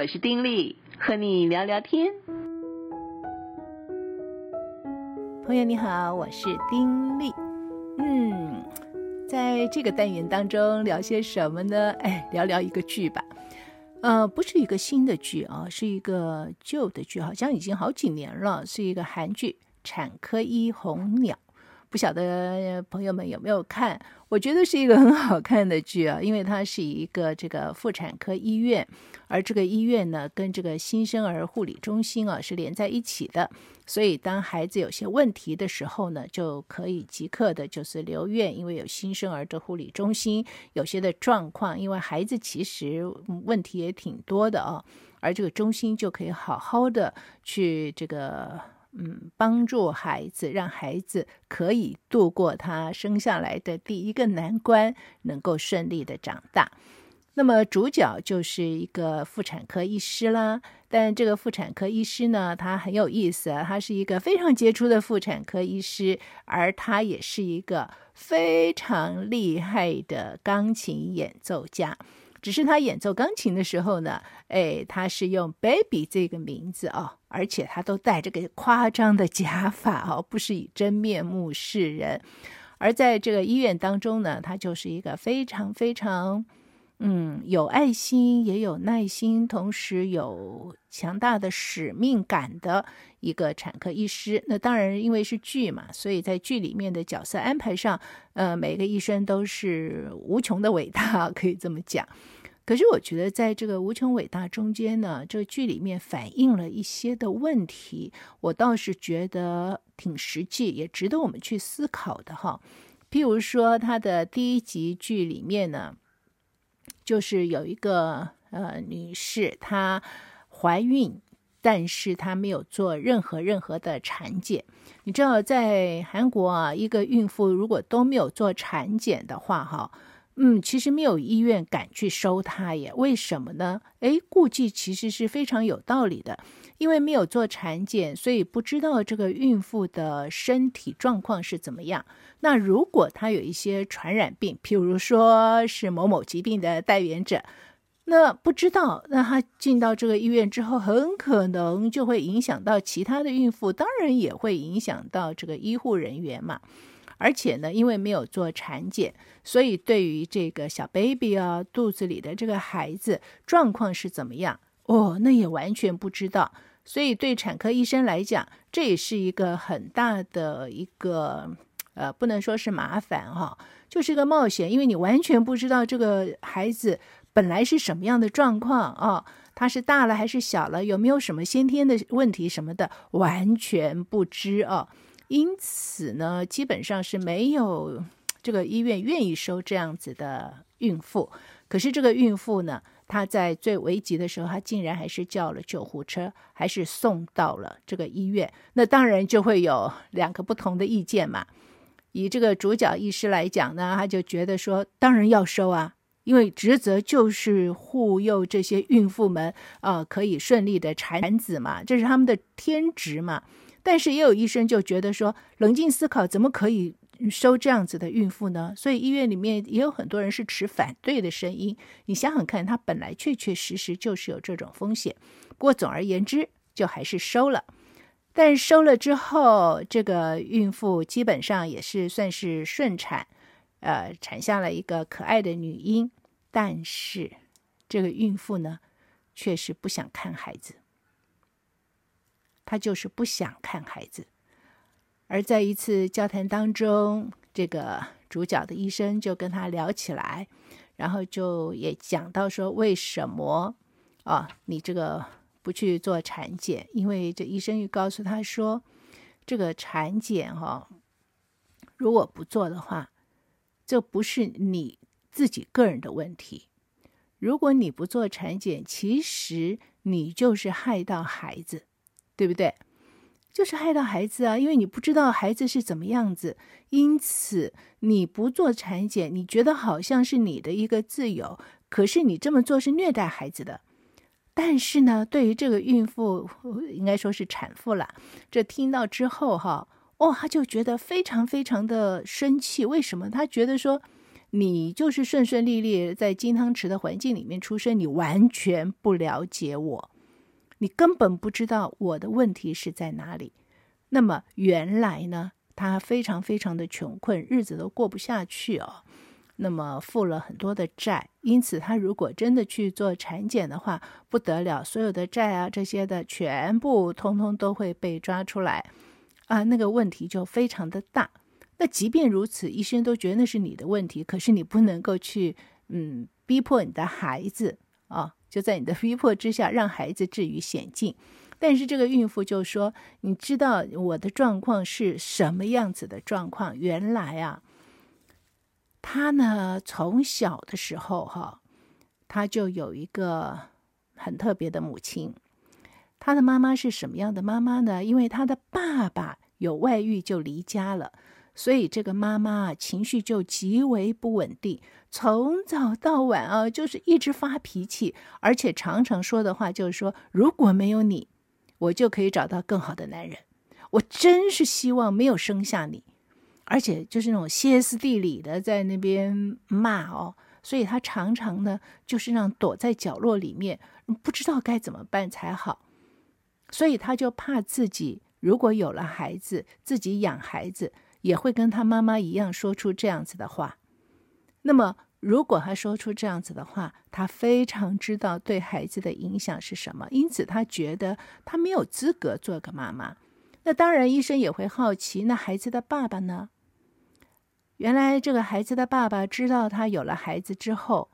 我是丁力，和你聊聊天。朋友你好，我是丁力。嗯，在这个单元当中聊些什么呢？哎，聊聊一个剧吧。呃，不是一个新的剧啊，是一个旧的剧，好像已经好几年了，是一个韩剧《产科医红鸟》。不晓得朋友们有没有看？我觉得是一个很好看的剧啊，因为它是一个这个妇产科医院，而这个医院呢跟这个新生儿护理中心啊是连在一起的，所以当孩子有些问题的时候呢，就可以即刻的就是留院，因为有新生儿的护理中心，有些的状况，因为孩子其实问题也挺多的啊，而这个中心就可以好好的去这个。嗯，帮助孩子，让孩子可以度过他生下来的第一个难关，能够顺利的长大。那么主角就是一个妇产科医师啦。但这个妇产科医师呢，他很有意思啊，他是一个非常杰出的妇产科医师，而他也是一个非常厉害的钢琴演奏家。只是他演奏钢琴的时候呢，哎，他是用 Baby 这个名字哦，而且他都带着个夸张的假发哦，不是以真面目示人。而在这个医院当中呢，他就是一个非常非常。嗯，有爱心，也有耐心，同时有强大的使命感的一个产科医师。那当然，因为是剧嘛，所以在剧里面的角色安排上，呃，每个医生都是无穷的伟大，可以这么讲。可是我觉得，在这个无穷伟大中间呢，这个剧里面反映了一些的问题，我倒是觉得挺实际，也值得我们去思考的哈。譬如说，他的第一集剧里面呢。就是有一个呃女士，她怀孕，但是她没有做任何任何的产检。你知道，在韩国啊，一个孕妇如果都没有做产检的话，哈，嗯，其实没有医院敢去收他耶。为什么呢？诶，估计其实是非常有道理的。因为没有做产检，所以不知道这个孕妇的身体状况是怎么样。那如果她有一些传染病，譬如说是某某疾病的带原者，那不知道，那她进到这个医院之后，很可能就会影响到其他的孕妇，当然也会影响到这个医护人员嘛。而且呢，因为没有做产检，所以对于这个小 baby 啊，肚子里的这个孩子状况是怎么样，哦，那也完全不知道。所以，对产科医生来讲，这也是一个很大的一个，呃，不能说是麻烦哈，就是一个冒险，因为你完全不知道这个孩子本来是什么样的状况啊，他是大了还是小了，有没有什么先天的问题什么的，完全不知啊。因此呢，基本上是没有这个医院愿意收这样子的孕妇。可是这个孕妇呢，她在最危急的时候，她竟然还是叫了救护车，还是送到了这个医院。那当然就会有两个不同的意见嘛。以这个主角医师来讲呢，他就觉得说，当然要收啊，因为职责就是护佑这些孕妇们啊、呃，可以顺利的产子嘛，这是他们的天职嘛。但是也有医生就觉得说，冷静思考，怎么可以？收这样子的孕妇呢，所以医院里面也有很多人是持反对的声音。你想想看，他本来确确实实就是有这种风险。不过总而言之，就还是收了。但收了之后，这个孕妇基本上也是算是顺产，呃，产下了一个可爱的女婴。但是这个孕妇呢，确实不想看孩子，他就是不想看孩子。而在一次交谈当中，这个主角的医生就跟他聊起来，然后就也讲到说，为什么啊，你这个不去做产检？因为这医生又告诉他说，这个产检哈，如果不做的话，这不是你自己个人的问题。如果你不做产检，其实你就是害到孩子，对不对？就是害到孩子啊，因为你不知道孩子是怎么样子，因此你不做产检，你觉得好像是你的一个自由，可是你这么做是虐待孩子的。但是呢，对于这个孕妇，应该说是产妇了，这听到之后哈，哦，他就觉得非常非常的生气。为什么？他觉得说，你就是顺顺利利在金汤匙的环境里面出生，你完全不了解我，你根本不知道我的问题是在哪里。那么原来呢，他非常非常的穷困，日子都过不下去哦。那么负了很多的债，因此他如果真的去做产检的话，不得了，所有的债啊这些的全部通通都会被抓出来，啊，那个问题就非常的大。那即便如此，医生都觉得那是你的问题，可是你不能够去嗯逼迫你的孩子啊，就在你的 逼迫之下让孩子置于险境。但是这个孕妇就说：“你知道我的状况是什么样子的状况？原来啊。”他呢，从小的时候哈，他就有一个很特别的母亲。她的妈妈是什么样的妈妈呢？因为她的爸爸有外遇就离家了，所以这个妈妈啊情绪就极为不稳定，从早到晚啊，就是一直发脾气，而且常常说的话就是说：“如果没有你，我就可以找到更好的男人。我真是希望没有生下你。”而且就是那种歇斯底里的在那边骂哦，所以他常常呢就是让躲在角落里面，不知道该怎么办才好。所以他就怕自己如果有了孩子，自己养孩子也会跟他妈妈一样说出这样子的话。那么如果他说出这样子的话，他非常知道对孩子的影响是什么，因此他觉得他没有资格做个妈妈。那当然，医生也会好奇，那孩子的爸爸呢？原来这个孩子的爸爸知道他有了孩子之后，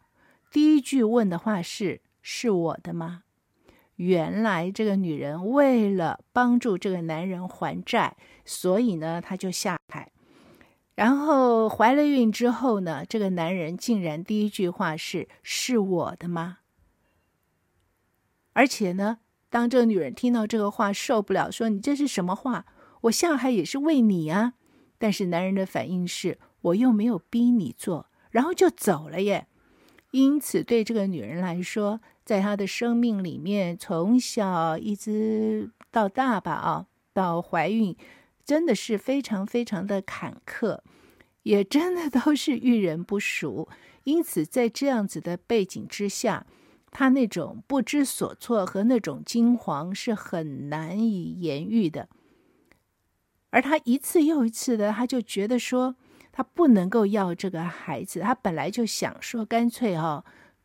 第一句问的话是：“是我的吗？”原来这个女人为了帮助这个男人还债，所以呢，她就下海。然后怀了孕之后呢，这个男人竟然第一句话是：“是我的吗？”而且呢，当这个女人听到这个话受不了，说：“你这是什么话？我下海也是为你啊！”但是男人的反应是。我又没有逼你做，然后就走了耶。因此，对这个女人来说，在她的生命里面，从小一直到大吧，啊，到怀孕，真的是非常非常的坎坷，也真的都是遇人不淑。因此，在这样子的背景之下，她那种不知所措和那种惊惶是很难以言喻的。而她一次又一次的，她就觉得说。他不能够要这个孩子，他本来就想说干脆哈，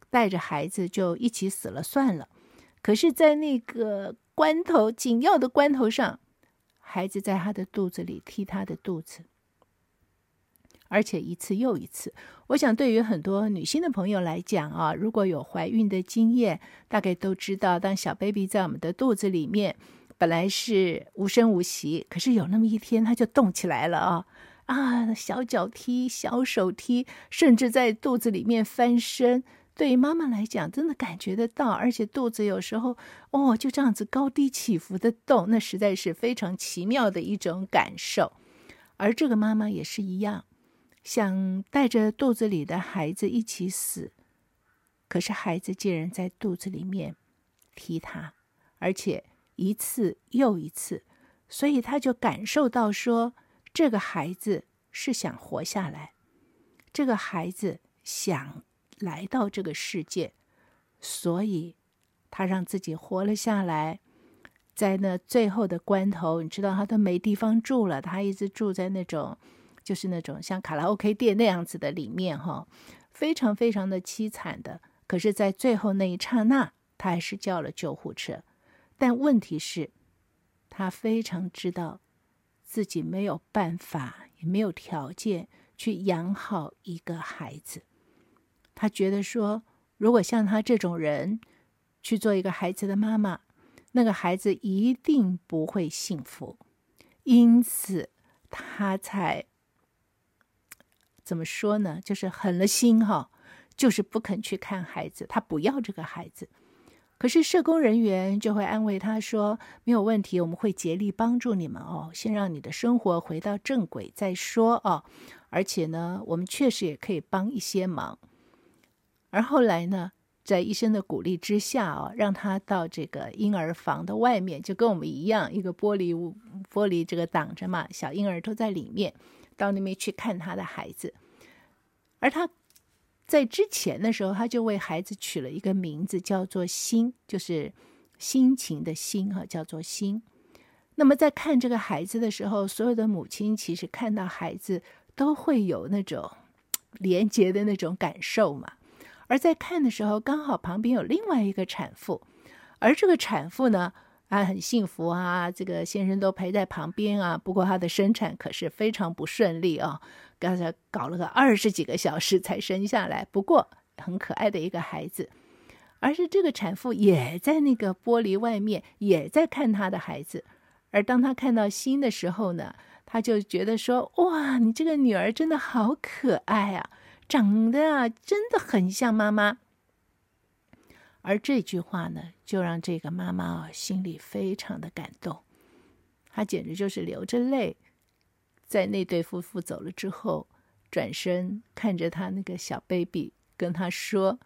带着孩子就一起死了算了。可是，在那个关头，紧要的关头上，孩子在他的肚子里踢他的肚子，而且一次又一次。我想，对于很多女性的朋友来讲啊，如果有怀孕的经验，大概都知道，当小 baby 在我们的肚子里面，本来是无声无息，可是有那么一天，他就动起来了啊。啊，小脚踢，小手踢，甚至在肚子里面翻身，对于妈妈来讲，真的感觉得到。而且肚子有时候，哦，就这样子高低起伏的动，那实在是非常奇妙的一种感受。而这个妈妈也是一样，想带着肚子里的孩子一起死，可是孩子竟然在肚子里面踢他，而且一次又一次，所以他就感受到说。这个孩子是想活下来，这个孩子想来到这个世界，所以他让自己活了下来。在那最后的关头，你知道他都没地方住了，他一直住在那种，就是那种像卡拉 OK 店那样子的里面，哈，非常非常的凄惨的。可是，在最后那一刹那，他还是叫了救护车。但问题是，他非常知道。自己没有办法，也没有条件去养好一个孩子。他觉得说，如果像他这种人去做一个孩子的妈妈，那个孩子一定不会幸福。因此，他才怎么说呢？就是狠了心哈，就是不肯去看孩子，他不要这个孩子。可是社工人员就会安慰他说：“没有问题，我们会竭力帮助你们哦，先让你的生活回到正轨再说哦。而且呢，我们确实也可以帮一些忙。”而后来呢，在医生的鼓励之下哦，让他到这个婴儿房的外面，就跟我们一样，一个玻璃玻璃这个挡着嘛，小婴儿都在里面，到那边去看他的孩子。而他在之前的时候，他就为孩子取了一个名字，叫做“心”，就是心情的“心”哈，叫做“心”。那么在看这个孩子的时候，所有的母亲其实看到孩子都会有那种 连结的那种感受嘛。而在看的时候，刚好旁边有另外一个产妇，而这个产妇呢，啊，很幸福啊，这个先生都陪在旁边啊。不过她的生产可是非常不顺利啊。刚才搞了个二十几个小时才生下来，不过很可爱的一个孩子。而是这个产妇也在那个玻璃外面，也在看她的孩子。而当她看到心的时候呢，她就觉得说：“哇，你这个女儿真的好可爱啊，长得啊真的很像妈妈。”而这句话呢，就让这个妈妈啊心里非常的感动，她简直就是流着泪。在那对夫妇走了之后，转身看着他那个小 baby，跟他说：“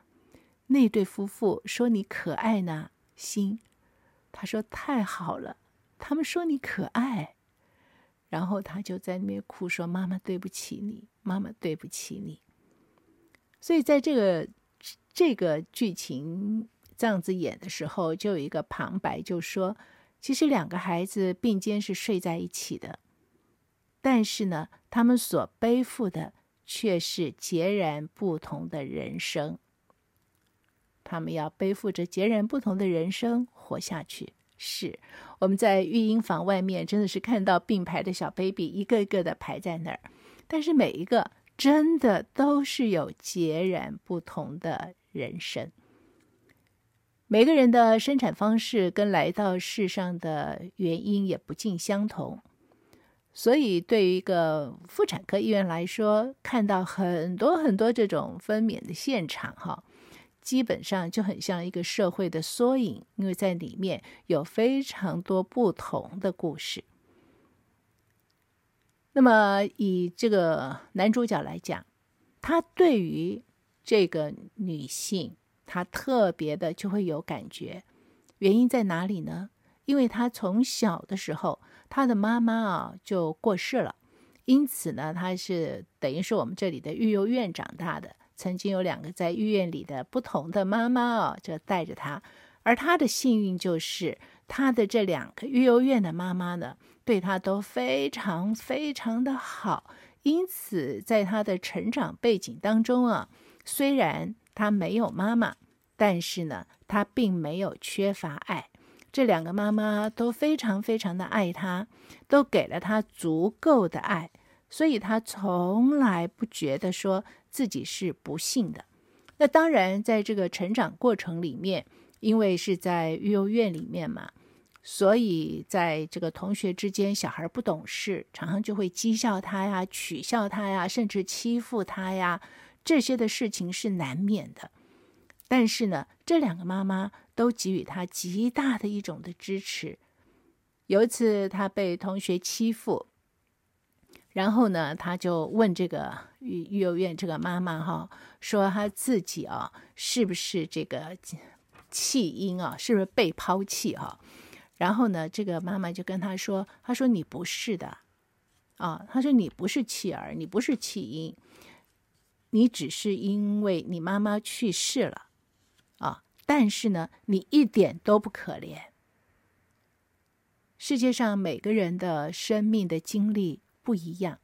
那对夫妇说你可爱呢，心。”他说：“太好了，他们说你可爱。”然后他就在那边哭说：“妈妈对不起你，妈妈对不起你。”所以在这个这个剧情这样子演的时候，就有一个旁白就说：“其实两个孩子并肩是睡在一起的。”但是呢，他们所背负的却是截然不同的人生。他们要背负着截然不同的人生活下去。是，我们在育婴房外面真的是看到并排的小 baby 一个一个的排在那儿，但是每一个真的都是有截然不同的人生。每个人的生产方式跟来到世上的原因也不尽相同。所以，对于一个妇产科医院来说，看到很多很多这种分娩的现场，哈，基本上就很像一个社会的缩影，因为在里面有非常多不同的故事。那么，以这个男主角来讲，他对于这个女性，他特别的就会有感觉，原因在哪里呢？因为他从小的时候，他的妈妈啊就过世了，因此呢，他是等于是我们这里的育幼院长大的。曾经有两个在医院里的不同的妈妈啊，就带着他。而他的幸运就是，他的这两个育幼院的妈妈呢，对他都非常非常的好。因此，在他的成长背景当中啊，虽然他没有妈妈，但是呢，他并没有缺乏爱。这两个妈妈都非常非常的爱他，都给了他足够的爱，所以他从来不觉得说自己是不幸的。那当然，在这个成长过程里面，因为是在育幼院里面嘛，所以在这个同学之间，小孩不懂事，常常就会讥笑他呀、取笑他呀，甚至欺负他呀，这些的事情是难免的。但是呢，这两个妈妈都给予他极大的一种的支持。有一次，他被同学欺负，然后呢，他就问这个育育幼院这个妈妈哈，说他自己啊，是不是这个弃婴啊，是不是被抛弃哈？然后呢，这个妈妈就跟他说，他说你不是的，啊，他说你不是弃儿，你不是弃婴，你只是因为你妈妈去世了。但是呢，你一点都不可怜。世界上每个人的生命的经历不一样，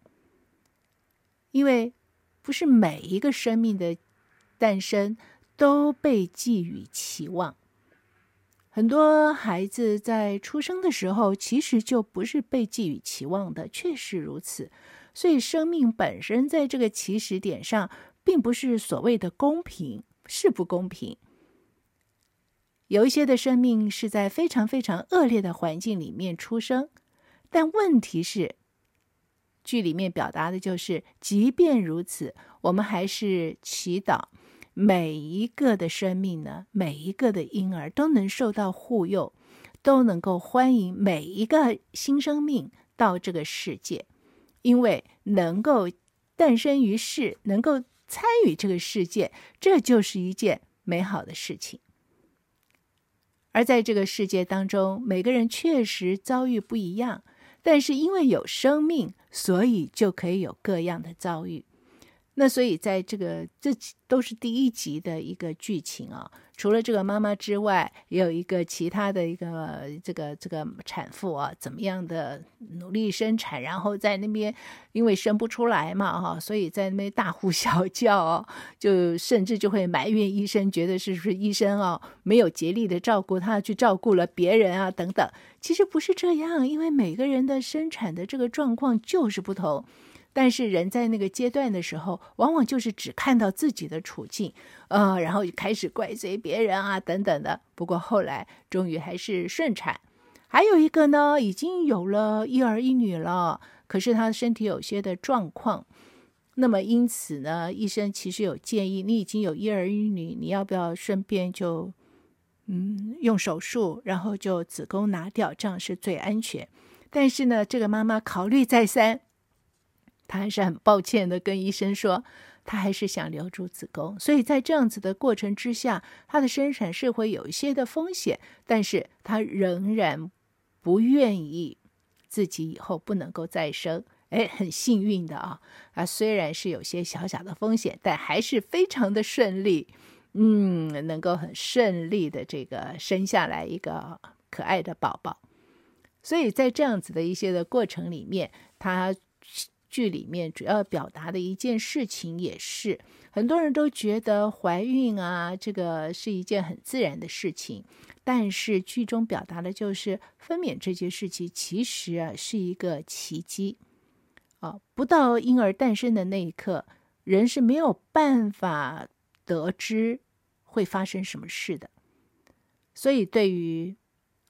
因为不是每一个生命的诞生都被寄予期望。很多孩子在出生的时候，其实就不是被寄予期望的，确实如此。所以，生命本身在这个起始点上，并不是所谓的公平，是不公平。有一些的生命是在非常非常恶劣的环境里面出生，但问题是，剧里面表达的就是，即便如此，我们还是祈祷每一个的生命呢，每一个的婴儿都能受到护佑，都能够欢迎每一个新生命到这个世界，因为能够诞生于世，能够参与这个世界，这就是一件美好的事情。而在这个世界当中，每个人确实遭遇不一样，但是因为有生命，所以就可以有各样的遭遇。那所以在这个这都是第一集的一个剧情啊。除了这个妈妈之外，也有一个其他的一个这个这个产妇啊，怎么样的努力生产，然后在那边因为生不出来嘛哈，所以在那边大呼小叫，就甚至就会埋怨医生，觉得是不是医生啊没有竭力的照顾她，去照顾了别人啊等等。其实不是这样，因为每个人的生产的这个状况就是不同。但是人在那个阶段的时候，往往就是只看到自己的处境，呃，然后就开始怪罪别人啊，等等的。不过后来终于还是顺产。还有一个呢，已经有了一儿一女了，可是他的身体有些的状况。那么因此呢，医生其实有建议，你已经有一儿一女，你要不要顺便就嗯用手术，然后就子宫拿掉，这样是最安全。但是呢，这个妈妈考虑再三。他还是很抱歉的跟医生说，他还是想留住子宫，所以在这样子的过程之下，他的生产是会有一些的风险，但是他仍然不愿意自己以后不能够再生。哎，很幸运的啊，啊，虽然是有些小小的风险，但还是非常的顺利，嗯，能够很顺利的这个生下来一个可爱的宝宝。所以在这样子的一些的过程里面，他。剧里面主要表达的一件事情也是，很多人都觉得怀孕啊，这个是一件很自然的事情，但是剧中表达的就是分娩这件事情其实啊是一个奇迹啊，不到婴儿诞生的那一刻，人是没有办法得知会发生什么事的，所以对于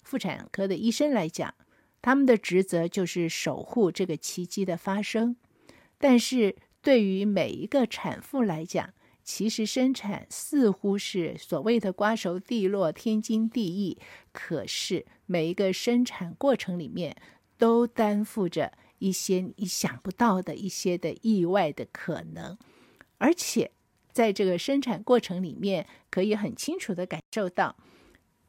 妇产科的医生来讲。他们的职责就是守护这个奇迹的发生，但是对于每一个产妇来讲，其实生产似乎是所谓的瓜熟蒂落、天经地义。可是每一个生产过程里面，都担负着一些你想不到的一些的意外的可能，而且在这个生产过程里面，可以很清楚的感受到。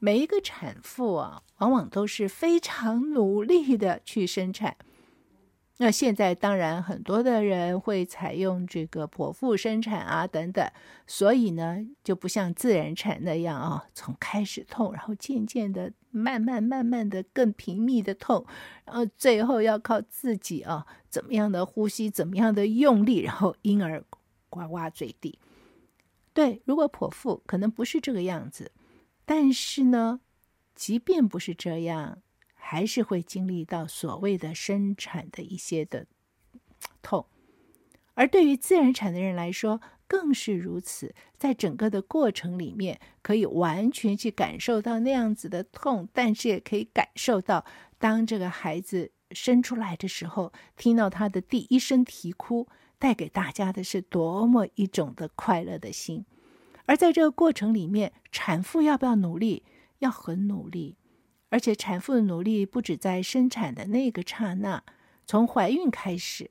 每一个产妇啊，往往都是非常努力的去生产。那现在当然很多的人会采用这个剖腹生产啊等等，所以呢就不像自然产那样啊，从开始痛，然后渐渐的慢慢慢慢的更频密的痛，然后最后要靠自己啊怎么样的呼吸，怎么样的用力，然后婴儿呱呱坠地。对，如果剖腹可能不是这个样子。但是呢，即便不是这样，还是会经历到所谓的生产的一些的痛，而对于自然产的人来说，更是如此。在整个的过程里面，可以完全去感受到那样子的痛，但是也可以感受到，当这个孩子生出来的时候，听到他的第一声啼哭，带给大家的是多么一种的快乐的心。而在这个过程里面，产妇要不要努力？要很努力，而且产妇的努力不止在生产的那个刹那，从怀孕开始，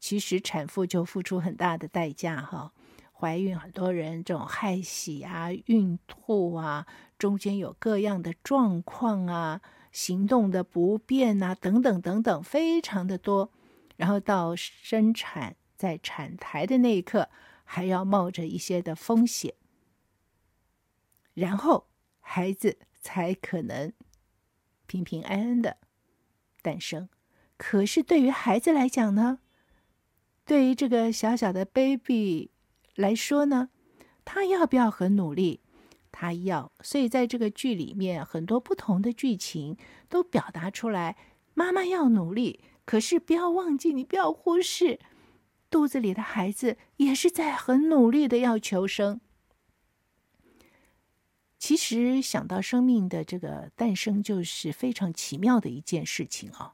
其实产妇就付出很大的代价哈。怀孕很多人这种害喜啊、孕吐啊，中间有各样的状况啊，行动的不便啊，等等等等，非常的多。然后到生产，在产台的那一刻，还要冒着一些的风险。然后孩子才可能平平安安的诞生。可是对于孩子来讲呢，对于这个小小的 baby 来说呢，他要不要很努力？他要。所以在这个剧里面，很多不同的剧情都表达出来，妈妈要努力，可是不要忘记，你不要忽视肚子里的孩子也是在很努力的要求生。其实想到生命的这个诞生，就是非常奇妙的一件事情啊！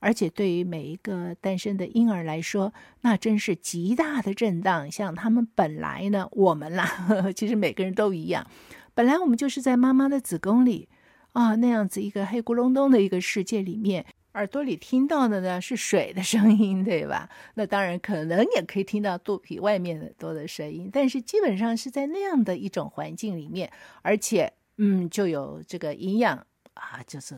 而且对于每一个诞生的婴儿来说，那真是极大的震荡。像他们本来呢，我们啦，呵呵，其实每个人都一样，本来我们就是在妈妈的子宫里啊，那样子一个黑咕隆咚的一个世界里面。耳朵里听到的呢是水的声音，对吧？那当然可能也可以听到肚皮外面的多的声音，但是基本上是在那样的一种环境里面，而且嗯，就有这个营养啊，就是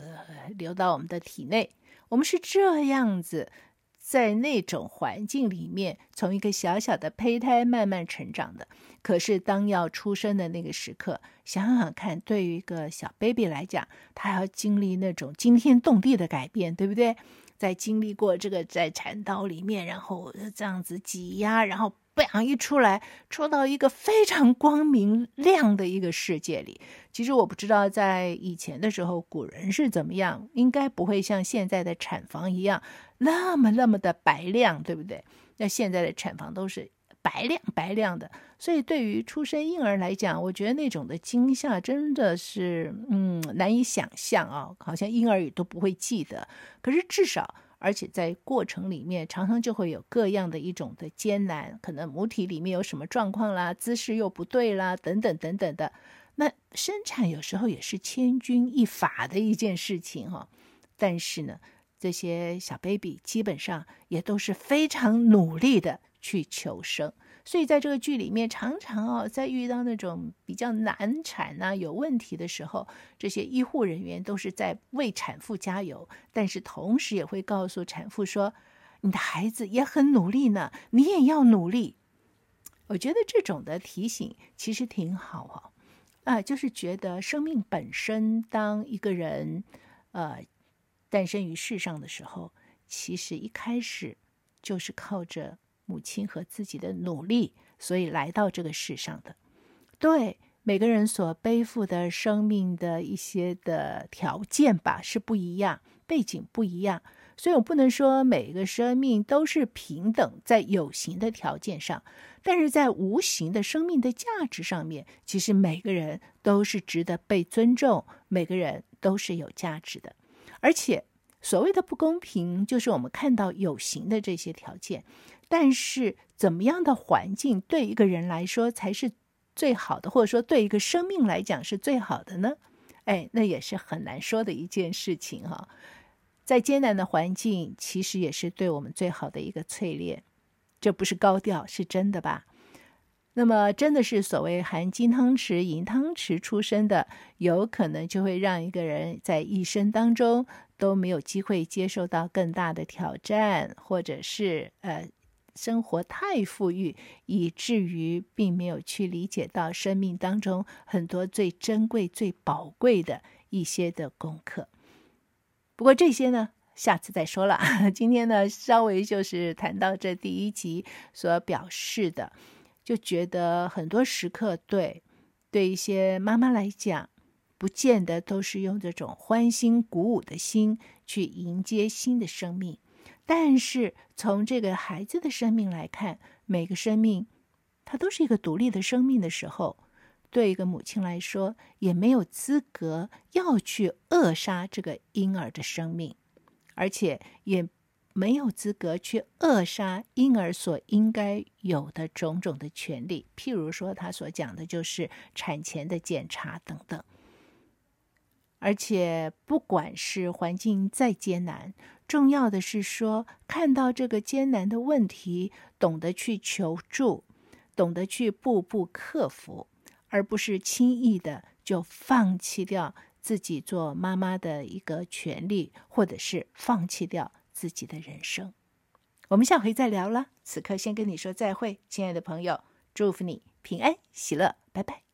流到我们的体内。我们是这样子在那种环境里面，从一个小小的胚胎慢慢成长的。可是当要出生的那个时刻，想想看，对于一个小 baby 来讲，他要经历那种惊天动地的改变，对不对？在经历过这个在产道里面，然后这样子挤压，然后。不想一出来，出到一个非常光明亮的一个世界里。其实我不知道在以前的时候，古人是怎么样，应该不会像现在的产房一样那么那么的白亮，对不对？那现在的产房都是白亮白亮的，所以对于出生婴儿来讲，我觉得那种的惊吓真的是嗯难以想象啊，好像婴儿也都不会记得。可是至少。而且在过程里面，常常就会有各样的一种的艰难，可能母体里面有什么状况啦，姿势又不对啦，等等等等的。那生产有时候也是千钧一发的一件事情哈、哦。但是呢，这些小 baby 基本上也都是非常努力的去求生。所以在这个剧里面，常常哦，在遇到那种比较难产啊、有问题的时候，这些医护人员都是在为产妇加油，但是同时也会告诉产妇说：“你的孩子也很努力呢，你也要努力。”我觉得这种的提醒其实挺好、哦，啊，就是觉得生命本身，当一个人呃诞生于世上的时候，其实一开始就是靠着。母亲和自己的努力，所以来到这个世上的。对每个人所背负的生命的一些的条件吧，是不一样，背景不一样，所以我不能说每个生命都是平等，在有形的条件上，但是在无形的生命的价值上面，其实每个人都是值得被尊重，每个人都是有价值的，而且所谓的不公平，就是我们看到有形的这些条件。但是，怎么样的环境对一个人来说才是最好的，或者说对一个生命来讲是最好的呢？哎，那也是很难说的一件事情哈。在艰难的环境，其实也是对我们最好的一个淬炼。这不是高调，是真的吧？那么，真的是所谓含金汤匙、银汤匙出身的，有可能就会让一个人在一生当中都没有机会接受到更大的挑战，或者是呃。生活太富裕，以至于并没有去理解到生命当中很多最珍贵、最宝贵的一些的功课。不过这些呢，下次再说了。今天呢，稍微就是谈到这第一集所表示的，就觉得很多时刻对对一些妈妈来讲，不见得都是用这种欢欣鼓舞的心去迎接新的生命。但是从这个孩子的生命来看，每个生命，它都是一个独立的生命的时候，对一个母亲来说，也没有资格要去扼杀这个婴儿的生命，而且也没有资格去扼杀婴儿所应该有的种种的权利，譬如说他所讲的就是产前的检查等等。而且，不管是环境再艰难，重要的是说，看到这个艰难的问题，懂得去求助，懂得去步步克服，而不是轻易的就放弃掉自己做妈妈的一个权利，或者是放弃掉自己的人生。我们下回再聊了，此刻先跟你说再会，亲爱的朋友，祝福你平安喜乐，拜拜。